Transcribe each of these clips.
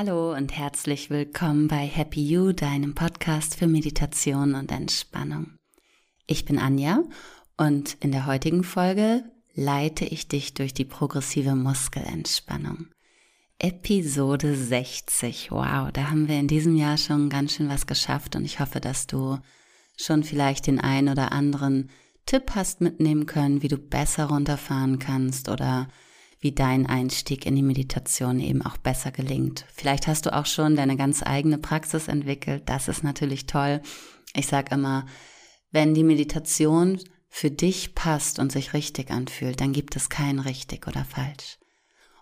Hallo und herzlich willkommen bei Happy You, deinem Podcast für Meditation und Entspannung. Ich bin Anja und in der heutigen Folge leite ich dich durch die progressive Muskelentspannung. Episode 60. Wow, da haben wir in diesem Jahr schon ganz schön was geschafft und ich hoffe, dass du schon vielleicht den ein oder anderen Tipp hast mitnehmen können, wie du besser runterfahren kannst oder wie dein Einstieg in die Meditation eben auch besser gelingt. Vielleicht hast du auch schon deine ganz eigene Praxis entwickelt. Das ist natürlich toll. Ich sage immer, wenn die Meditation für dich passt und sich richtig anfühlt, dann gibt es kein richtig oder falsch.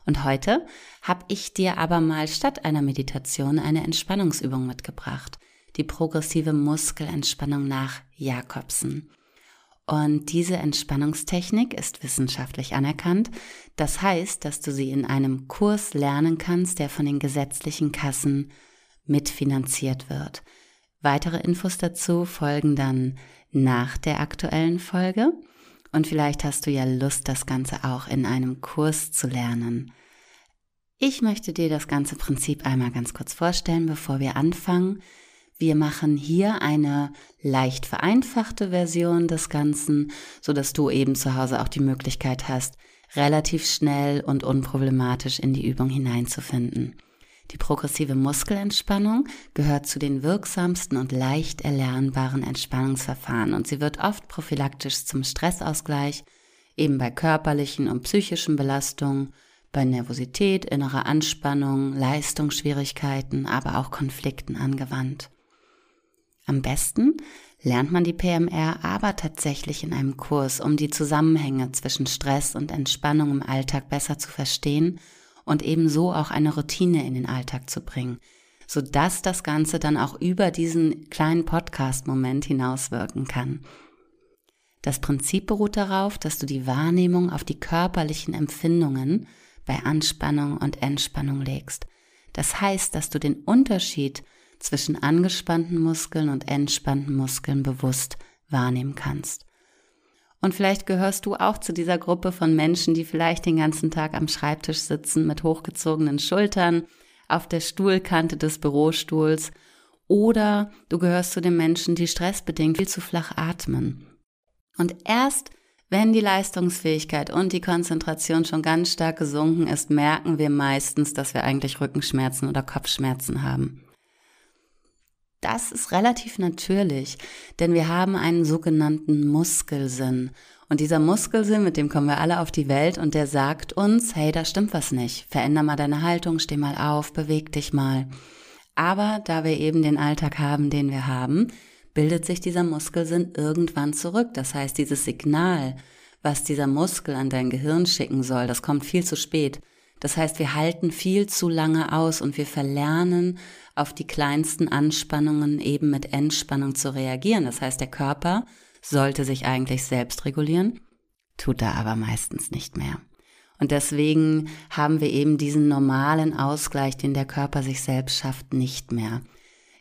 Und heute habe ich dir aber mal statt einer Meditation eine Entspannungsübung mitgebracht, die progressive Muskelentspannung nach Jakobsen. Und diese Entspannungstechnik ist wissenschaftlich anerkannt. Das heißt, dass du sie in einem Kurs lernen kannst, der von den gesetzlichen Kassen mitfinanziert wird. Weitere Infos dazu folgen dann nach der aktuellen Folge. Und vielleicht hast du ja Lust, das Ganze auch in einem Kurs zu lernen. Ich möchte dir das ganze Prinzip einmal ganz kurz vorstellen, bevor wir anfangen. Wir machen hier eine leicht vereinfachte Version des Ganzen, so dass du eben zu Hause auch die Möglichkeit hast, relativ schnell und unproblematisch in die Übung hineinzufinden. Die progressive Muskelentspannung gehört zu den wirksamsten und leicht erlernbaren Entspannungsverfahren und sie wird oft prophylaktisch zum Stressausgleich, eben bei körperlichen und psychischen Belastungen, bei Nervosität, innerer Anspannung, Leistungsschwierigkeiten, aber auch Konflikten angewandt. Am besten lernt man die PMR aber tatsächlich in einem Kurs, um die Zusammenhänge zwischen Stress und Entspannung im Alltag besser zu verstehen und ebenso auch eine Routine in den Alltag zu bringen, sodass das Ganze dann auch über diesen kleinen Podcast-Moment hinauswirken kann. Das Prinzip beruht darauf, dass du die Wahrnehmung auf die körperlichen Empfindungen bei Anspannung und Entspannung legst. Das heißt, dass du den Unterschied zwischen angespannten Muskeln und entspannten Muskeln bewusst wahrnehmen kannst. Und vielleicht gehörst du auch zu dieser Gruppe von Menschen, die vielleicht den ganzen Tag am Schreibtisch sitzen mit hochgezogenen Schultern, auf der Stuhlkante des Bürostuhls, oder du gehörst zu den Menschen, die stressbedingt viel zu flach atmen. Und erst wenn die Leistungsfähigkeit und die Konzentration schon ganz stark gesunken ist, merken wir meistens, dass wir eigentlich Rückenschmerzen oder Kopfschmerzen haben. Das ist relativ natürlich, denn wir haben einen sogenannten Muskelsinn. Und dieser Muskelsinn, mit dem kommen wir alle auf die Welt und der sagt uns, hey, da stimmt was nicht. Veränder mal deine Haltung, steh mal auf, beweg dich mal. Aber da wir eben den Alltag haben, den wir haben, bildet sich dieser Muskelsinn irgendwann zurück. Das heißt, dieses Signal, was dieser Muskel an dein Gehirn schicken soll, das kommt viel zu spät. Das heißt, wir halten viel zu lange aus und wir verlernen auf die kleinsten Anspannungen eben mit Entspannung zu reagieren. Das heißt, der Körper sollte sich eigentlich selbst regulieren, tut er aber meistens nicht mehr. Und deswegen haben wir eben diesen normalen Ausgleich, den der Körper sich selbst schafft, nicht mehr.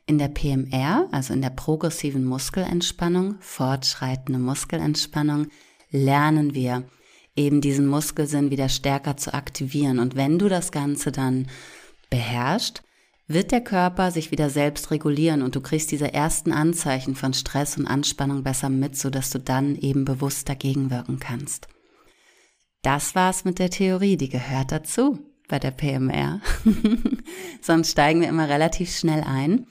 In der PMR, also in der progressiven Muskelentspannung, fortschreitende Muskelentspannung, lernen wir, eben diesen Muskelsinn wieder stärker zu aktivieren. Und wenn du das Ganze dann beherrschst, wird der Körper sich wieder selbst regulieren und du kriegst diese ersten Anzeichen von Stress und Anspannung besser mit, sodass du dann eben bewusst dagegen wirken kannst. Das war's mit der Theorie, die gehört dazu bei der PMR. Sonst steigen wir immer relativ schnell ein.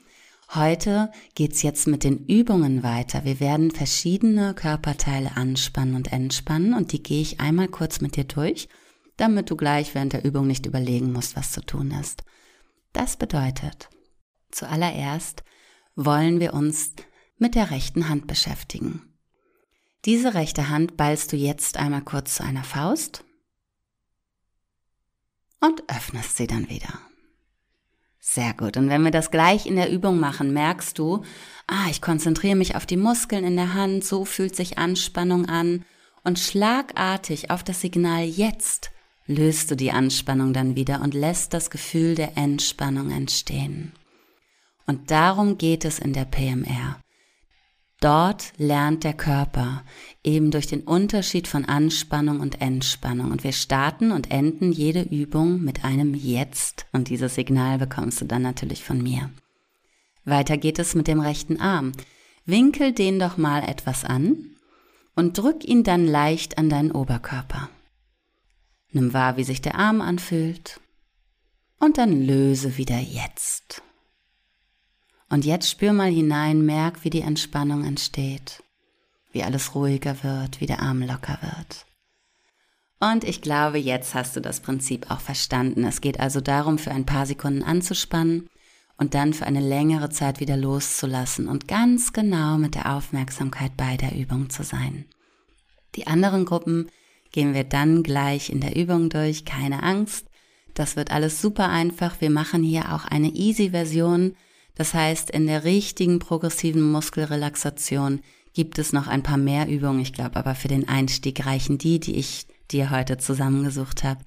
Heute geht's jetzt mit den Übungen weiter. Wir werden verschiedene Körperteile anspannen und entspannen und die gehe ich einmal kurz mit dir durch, damit du gleich während der Übung nicht überlegen musst, was zu tun ist. Das bedeutet, zuallererst wollen wir uns mit der rechten Hand beschäftigen. Diese rechte Hand ballst du jetzt einmal kurz zu einer Faust und öffnest sie dann wieder. Sehr gut. Und wenn wir das gleich in der Übung machen, merkst du, ah, ich konzentriere mich auf die Muskeln in der Hand, so fühlt sich Anspannung an. Und schlagartig auf das Signal jetzt löst du die Anspannung dann wieder und lässt das Gefühl der Entspannung entstehen. Und darum geht es in der PMR. Dort lernt der Körper eben durch den Unterschied von Anspannung und Entspannung. Und wir starten und enden jede Übung mit einem Jetzt. Und dieses Signal bekommst du dann natürlich von mir. Weiter geht es mit dem rechten Arm. Winkel den doch mal etwas an und drück ihn dann leicht an deinen Oberkörper. Nimm wahr, wie sich der Arm anfühlt und dann löse wieder jetzt. Und jetzt spür mal hinein, merk, wie die Entspannung entsteht, wie alles ruhiger wird, wie der Arm locker wird. Und ich glaube, jetzt hast du das Prinzip auch verstanden. Es geht also darum, für ein paar Sekunden anzuspannen und dann für eine längere Zeit wieder loszulassen und ganz genau mit der Aufmerksamkeit bei der Übung zu sein. Die anderen Gruppen gehen wir dann gleich in der Übung durch, keine Angst. Das wird alles super einfach. Wir machen hier auch eine Easy-Version. Das heißt, in der richtigen progressiven Muskelrelaxation gibt es noch ein paar mehr Übungen. Ich glaube aber für den Einstieg reichen die, die ich dir heute zusammengesucht habe.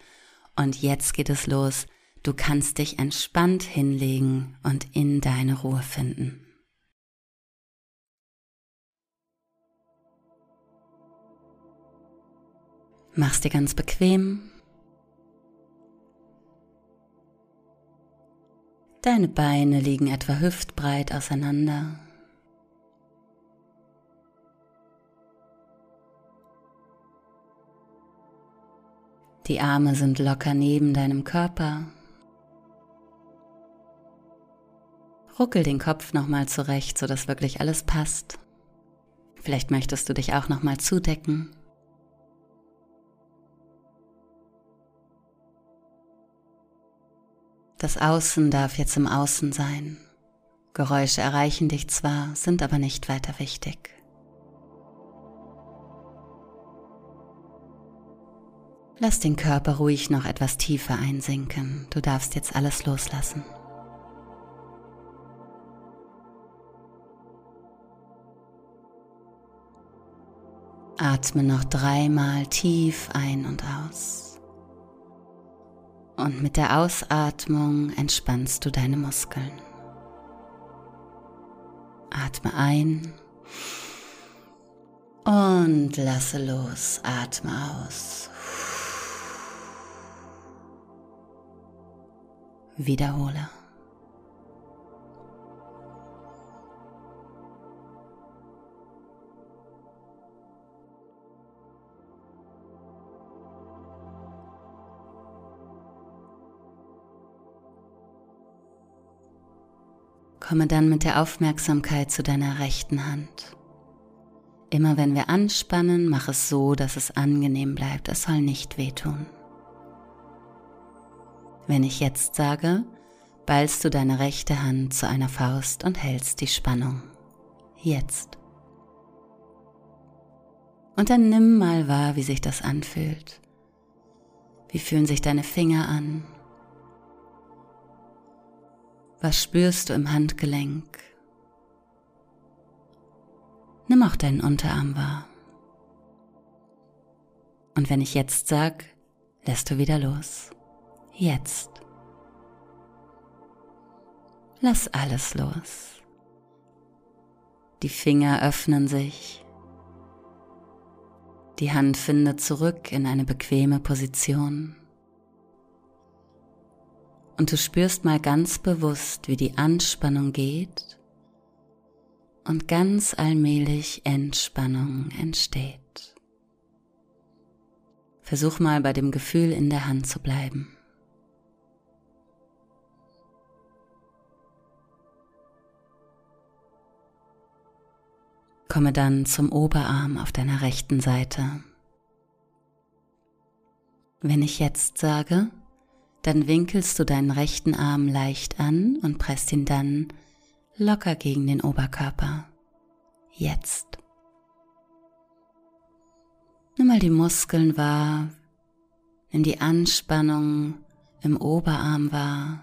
Und jetzt geht es los. Du kannst dich entspannt hinlegen und in deine Ruhe finden. Mach's dir ganz bequem. Deine Beine liegen etwa hüftbreit auseinander. Die Arme sind locker neben deinem Körper. Ruckel den Kopf nochmal zurecht, sodass wirklich alles passt. Vielleicht möchtest du dich auch nochmal zudecken. Das Außen darf jetzt im Außen sein. Geräusche erreichen dich zwar, sind aber nicht weiter wichtig. Lass den Körper ruhig noch etwas tiefer einsinken. Du darfst jetzt alles loslassen. Atme noch dreimal tief ein und aus. Und mit der Ausatmung entspannst du deine Muskeln. Atme ein und lasse los. Atme aus. Wiederhole. Komme dann mit der Aufmerksamkeit zu deiner rechten Hand. Immer wenn wir anspannen, mach es so, dass es angenehm bleibt. Es soll nicht wehtun. Wenn ich jetzt sage, ballst du deine rechte Hand zu einer Faust und hältst die Spannung. Jetzt. Und dann nimm mal wahr, wie sich das anfühlt. Wie fühlen sich deine Finger an? Was spürst du im Handgelenk? Nimm auch deinen Unterarm wahr. Und wenn ich jetzt sag, lässt du wieder los. Jetzt. Lass alles los. Die Finger öffnen sich. Die Hand findet zurück in eine bequeme Position. Und du spürst mal ganz bewusst, wie die Anspannung geht und ganz allmählich Entspannung entsteht. Versuch mal bei dem Gefühl in der Hand zu bleiben. Komme dann zum Oberarm auf deiner rechten Seite. Wenn ich jetzt sage, dann winkelst du deinen rechten Arm leicht an und presst ihn dann locker gegen den Oberkörper. Jetzt. Nimm mal die Muskeln wahr, nimm die Anspannung im Oberarm wahr.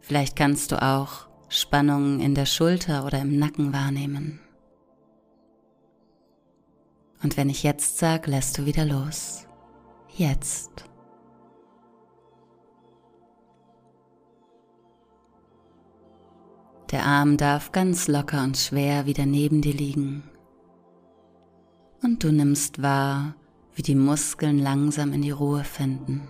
Vielleicht kannst du auch Spannungen in der Schulter oder im Nacken wahrnehmen. Und wenn ich jetzt sage, lässt du wieder los. Jetzt. Der Arm darf ganz locker und schwer wieder neben dir liegen. Und du nimmst wahr, wie die Muskeln langsam in die Ruhe finden.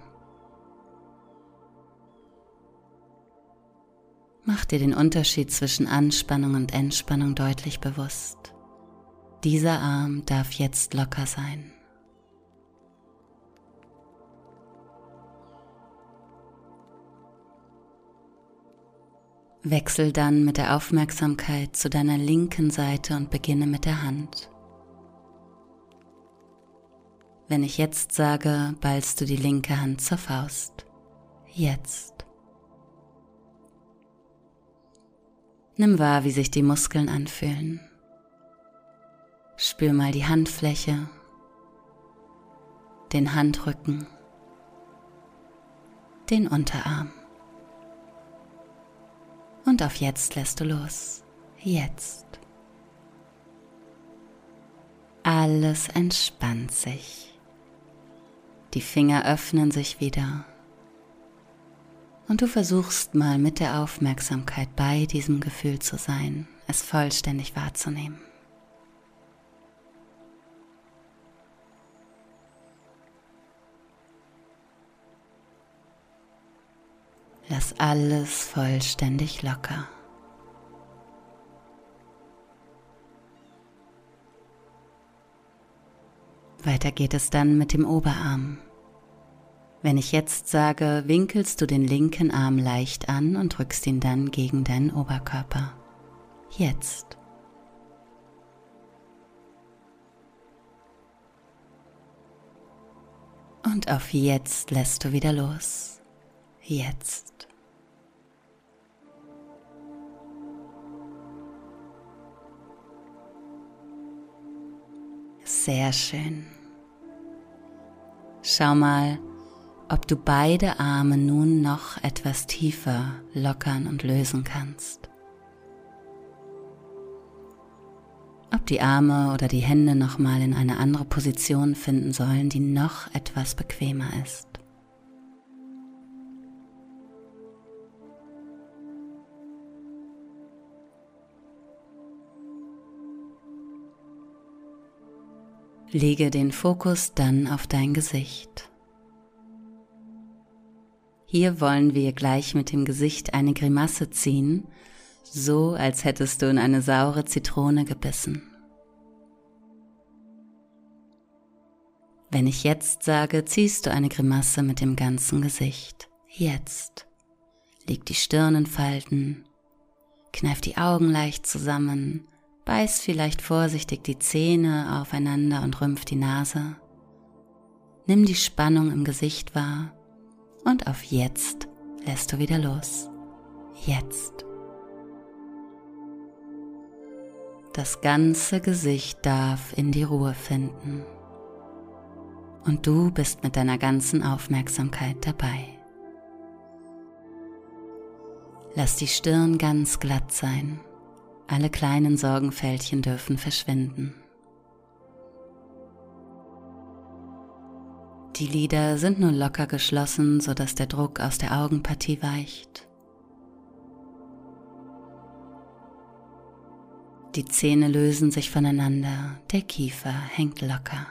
Mach dir den Unterschied zwischen Anspannung und Entspannung deutlich bewusst. Dieser Arm darf jetzt locker sein. Wechsel dann mit der Aufmerksamkeit zu deiner linken Seite und beginne mit der Hand. Wenn ich jetzt sage, ballst du die linke Hand zur Faust. Jetzt. Nimm wahr, wie sich die Muskeln anfühlen. Spür mal die Handfläche, den Handrücken, den Unterarm. Und auf jetzt lässt du los. Jetzt. Alles entspannt sich. Die Finger öffnen sich wieder und du versuchst mal mit der Aufmerksamkeit bei diesem Gefühl zu sein, es vollständig wahrzunehmen. Lass alles vollständig locker. Weiter geht es dann mit dem Oberarm. Wenn ich jetzt sage, winkelst du den linken Arm leicht an und drückst ihn dann gegen deinen Oberkörper. Jetzt. Und auf jetzt lässt du wieder los. Jetzt. Sehr schön. Schau mal, ob du beide Arme nun noch etwas tiefer lockern und lösen kannst. Ob die Arme oder die Hände nochmal in eine andere Position finden sollen, die noch etwas bequemer ist. Lege den Fokus dann auf dein Gesicht. Hier wollen wir gleich mit dem Gesicht eine Grimasse ziehen, so als hättest du in eine saure Zitrone gebissen. Wenn ich jetzt sage, ziehst du eine Grimasse mit dem ganzen Gesicht. Jetzt. Leg die Stirn in Falten, kneif die Augen leicht zusammen, beiß vielleicht vorsichtig die Zähne aufeinander und rümpf die Nase. Nimm die Spannung im Gesicht wahr und auf jetzt lässt du wieder los. Jetzt. Das ganze Gesicht darf in die Ruhe finden. Und du bist mit deiner ganzen Aufmerksamkeit dabei. Lass die Stirn ganz glatt sein. Alle kleinen Sorgenfältchen dürfen verschwinden. Die Lider sind nun locker geschlossen, sodass der Druck aus der Augenpartie weicht. Die Zähne lösen sich voneinander, der Kiefer hängt locker.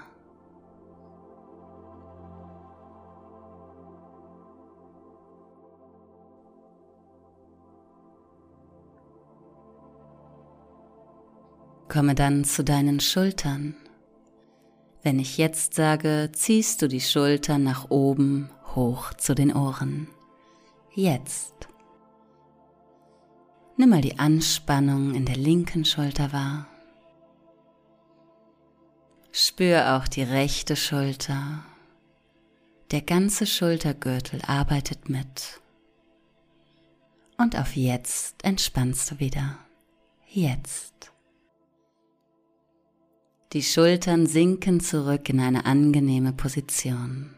Komme dann zu deinen Schultern. Wenn ich jetzt sage, ziehst du die Schultern nach oben hoch zu den Ohren. Jetzt. Nimm mal die Anspannung in der linken Schulter wahr. Spür auch die rechte Schulter. Der ganze Schultergürtel arbeitet mit. Und auf jetzt entspannst du wieder. Jetzt. Die Schultern sinken zurück in eine angenehme Position.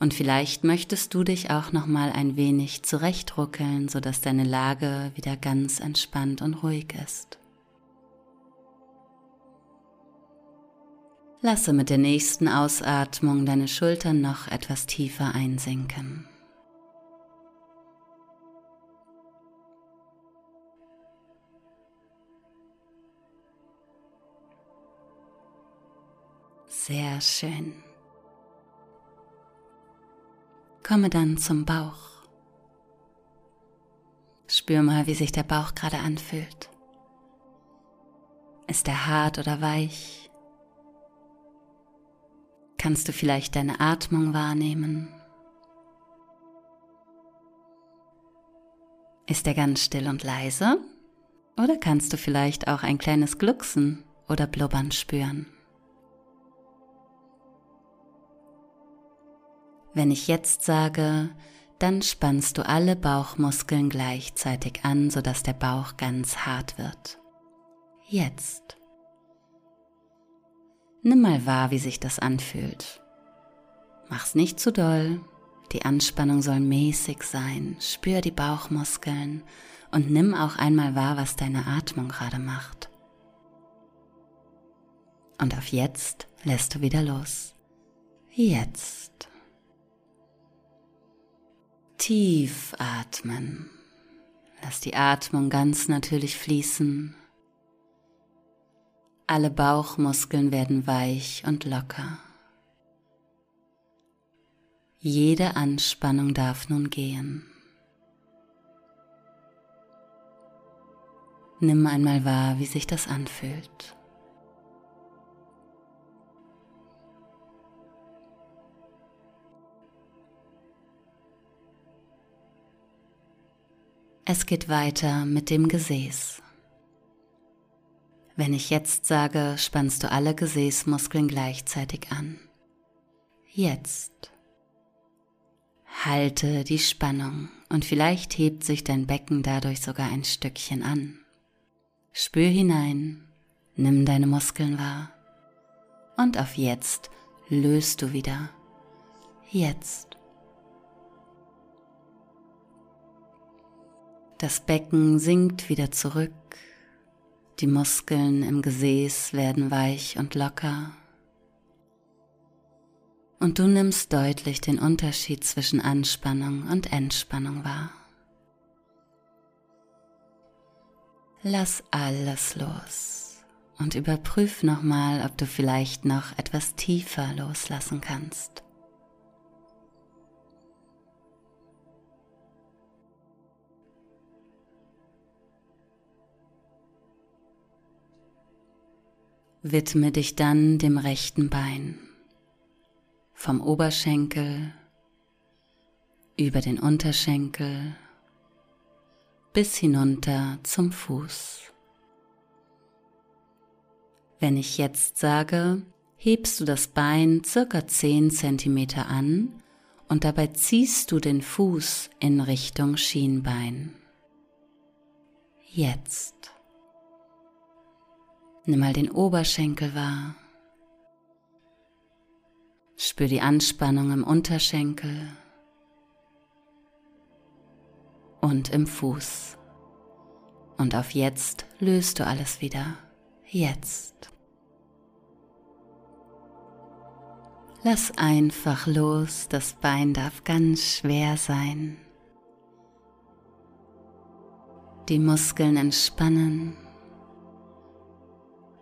Und vielleicht möchtest du dich auch noch mal ein wenig zurechtruckeln, sodass deine Lage wieder ganz entspannt und ruhig ist. Lasse mit der nächsten Ausatmung deine Schultern noch etwas tiefer einsinken. Sehr schön. Komme dann zum Bauch. Spür mal, wie sich der Bauch gerade anfühlt. Ist er hart oder weich? Kannst du vielleicht deine Atmung wahrnehmen? Ist er ganz still und leise? Oder kannst du vielleicht auch ein kleines Glucksen oder Blubbern spüren? Wenn ich jetzt sage, dann spannst du alle Bauchmuskeln gleichzeitig an, sodass der Bauch ganz hart wird. Jetzt. Nimm mal wahr, wie sich das anfühlt. Mach's nicht zu doll. Die Anspannung soll mäßig sein. Spür die Bauchmuskeln und nimm auch einmal wahr, was deine Atmung gerade macht. Und auf jetzt lässt du wieder los. Jetzt. Tief atmen. Lass die Atmung ganz natürlich fließen. Alle Bauchmuskeln werden weich und locker. Jede Anspannung darf nun gehen. Nimm einmal wahr, wie sich das anfühlt. Es geht weiter mit dem Gesäß. Wenn ich jetzt sage, spannst du alle Gesäßmuskeln gleichzeitig an. Jetzt. Halte die Spannung und vielleicht hebt sich dein Becken dadurch sogar ein Stückchen an. Spür hinein, nimm deine Muskeln wahr und auf jetzt löst du wieder. Jetzt. Das Becken sinkt wieder zurück, die Muskeln im Gesäß werden weich und locker. Und du nimmst deutlich den Unterschied zwischen Anspannung und Entspannung wahr. Lass alles los und überprüf nochmal, ob du vielleicht noch etwas tiefer loslassen kannst. Widme dich dann dem rechten Bein, vom Oberschenkel über den Unterschenkel bis hinunter zum Fuß. Wenn ich jetzt sage, hebst du das Bein circa 10 cm an und dabei ziehst du den Fuß in Richtung Schienbein. Jetzt. Nimm mal den Oberschenkel wahr. Spür die Anspannung im Unterschenkel und im Fuß. Und auf jetzt löst du alles wieder. Jetzt. Lass einfach los, das Bein darf ganz schwer sein. Die Muskeln entspannen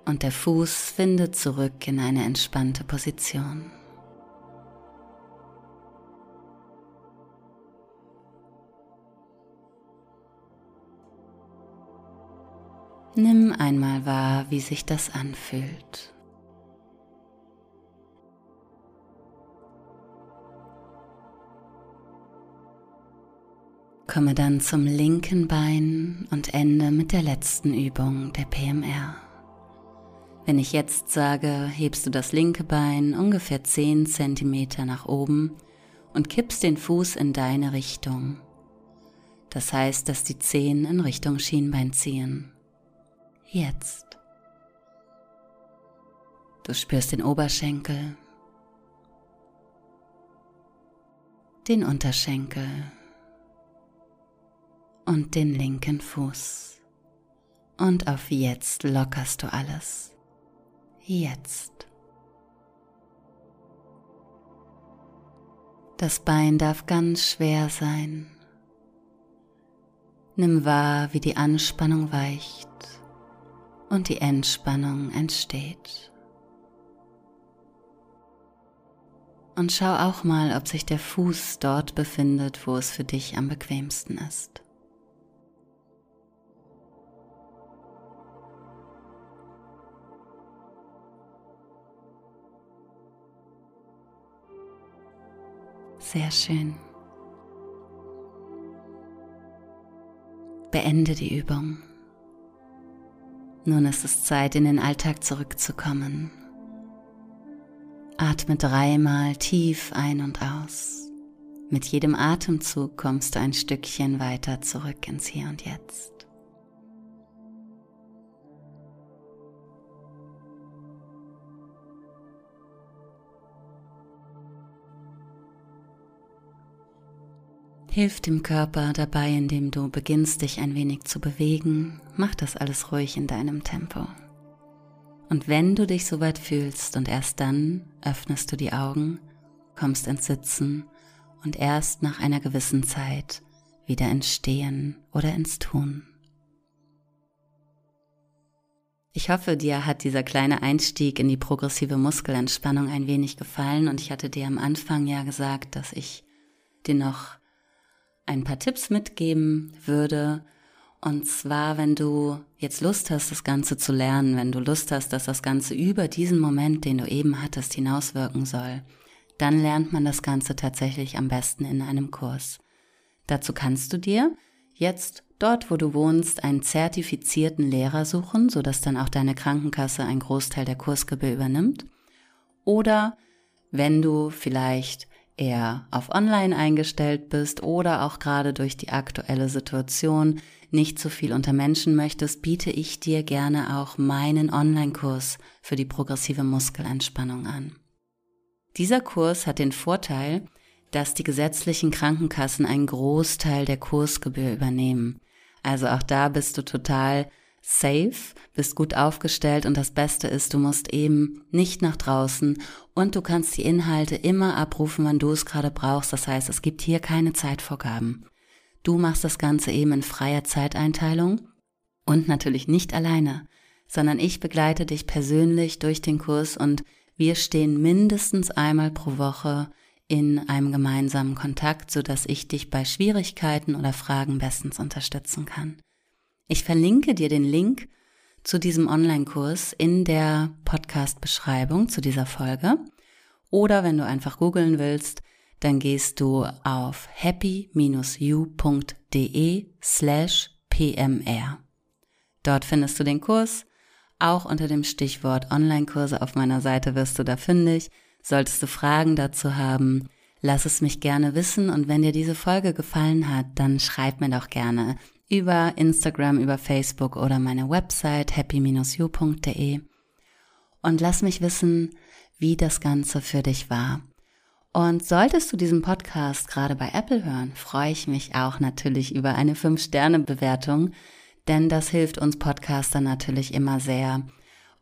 und der Fuß findet zurück in eine entspannte Position. Nimm einmal wahr, wie sich das anfühlt. Komme dann zum linken Bein und ende mit der letzten Übung der PMR. Wenn ich jetzt sage, hebst du das linke Bein ungefähr 10 cm nach oben und kippst den Fuß in deine Richtung. Das heißt, dass die Zehen in Richtung Schienbein ziehen. Jetzt. Du spürst den Oberschenkel, den Unterschenkel und den linken Fuß. Und auf jetzt lockerst du alles jetzt. Das Bein darf ganz schwer sein. Nimm wahr, wie die Anspannung weicht und die Entspannung entsteht. Und schau auch mal, ob sich der Fuß dort befindet, wo es für dich am bequemsten ist. Sehr schön. Beende die Übung. Nun ist es Zeit, in den Alltag zurückzukommen. Atme dreimal tief ein und aus. Mit jedem Atemzug kommst du ein Stückchen weiter zurück ins Hier und Jetzt. Hilf dem Körper dabei, indem du beginnst, dich ein wenig zu bewegen. Mach das alles ruhig in deinem Tempo. Und wenn du dich soweit fühlst und erst dann öffnest du die Augen, kommst ins Sitzen und erst nach einer gewissen Zeit wieder ins Stehen oder ins Tun. Ich hoffe, dir hat dieser kleine Einstieg in die progressive Muskelentspannung ein wenig gefallen und ich hatte dir am Anfang ja gesagt, dass ich dir noch ein paar Tipps mitgeben würde. Und zwar, wenn du jetzt Lust hast, das Ganze zu lernen, wenn du Lust hast, dass das Ganze über diesen Moment, den du eben hattest, hinauswirken soll, dann lernt man das Ganze tatsächlich am besten in einem Kurs. Dazu kannst du dir jetzt dort, wo du wohnst, einen zertifizierten Lehrer suchen, sodass dann auch deine Krankenkasse einen Großteil der Kursgebühr übernimmt. Oder wenn du vielleicht eher auf Online eingestellt bist oder auch gerade durch die aktuelle Situation nicht so viel unter Menschen möchtest, biete ich dir gerne auch meinen Online-Kurs für die progressive Muskelentspannung an. Dieser Kurs hat den Vorteil, dass die gesetzlichen Krankenkassen einen Großteil der Kursgebühr übernehmen. Also auch da bist du total safe, bist gut aufgestellt und das Beste ist, du musst eben nicht nach draußen und du kannst die Inhalte immer abrufen, wann du es gerade brauchst. Das heißt, es gibt hier keine Zeitvorgaben. Du machst das Ganze eben in freier Zeiteinteilung und natürlich nicht alleine, sondern ich begleite dich persönlich durch den Kurs und wir stehen mindestens einmal pro Woche in einem gemeinsamen Kontakt, so dass ich dich bei Schwierigkeiten oder Fragen bestens unterstützen kann. Ich verlinke dir den Link zu diesem Online-Kurs in der Podcast-Beschreibung zu dieser Folge. Oder wenn du einfach googeln willst, dann gehst du auf happy-u.de slash pmr. Dort findest du den Kurs. Auch unter dem Stichwort Online-Kurse auf meiner Seite wirst du da fündig. Solltest du Fragen dazu haben, lass es mich gerne wissen und wenn dir diese Folge gefallen hat, dann schreib mir doch gerne über Instagram, über Facebook oder meine Website happy-u.de und lass mich wissen, wie das Ganze für dich war. Und solltest du diesen Podcast gerade bei Apple hören, freue ich mich auch natürlich über eine 5-Sterne-Bewertung, denn das hilft uns Podcaster natürlich immer sehr.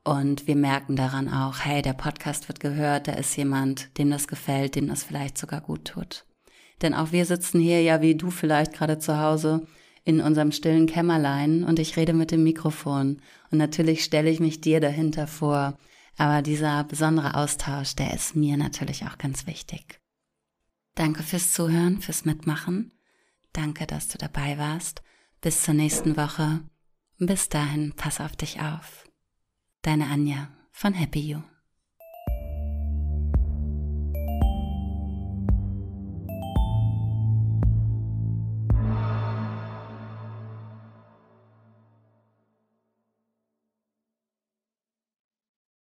Und wir merken daran auch, hey, der Podcast wird gehört, da ist jemand, dem das gefällt, dem das vielleicht sogar gut tut. Denn auch wir sitzen hier ja wie du vielleicht gerade zu Hause in unserem stillen Kämmerlein und ich rede mit dem Mikrofon. Und natürlich stelle ich mich dir dahinter vor. Aber dieser besondere Austausch, der ist mir natürlich auch ganz wichtig. Danke fürs Zuhören, fürs Mitmachen. Danke, dass du dabei warst. Bis zur nächsten Woche. Bis dahin, pass auf dich auf. Deine Anja von Happy You.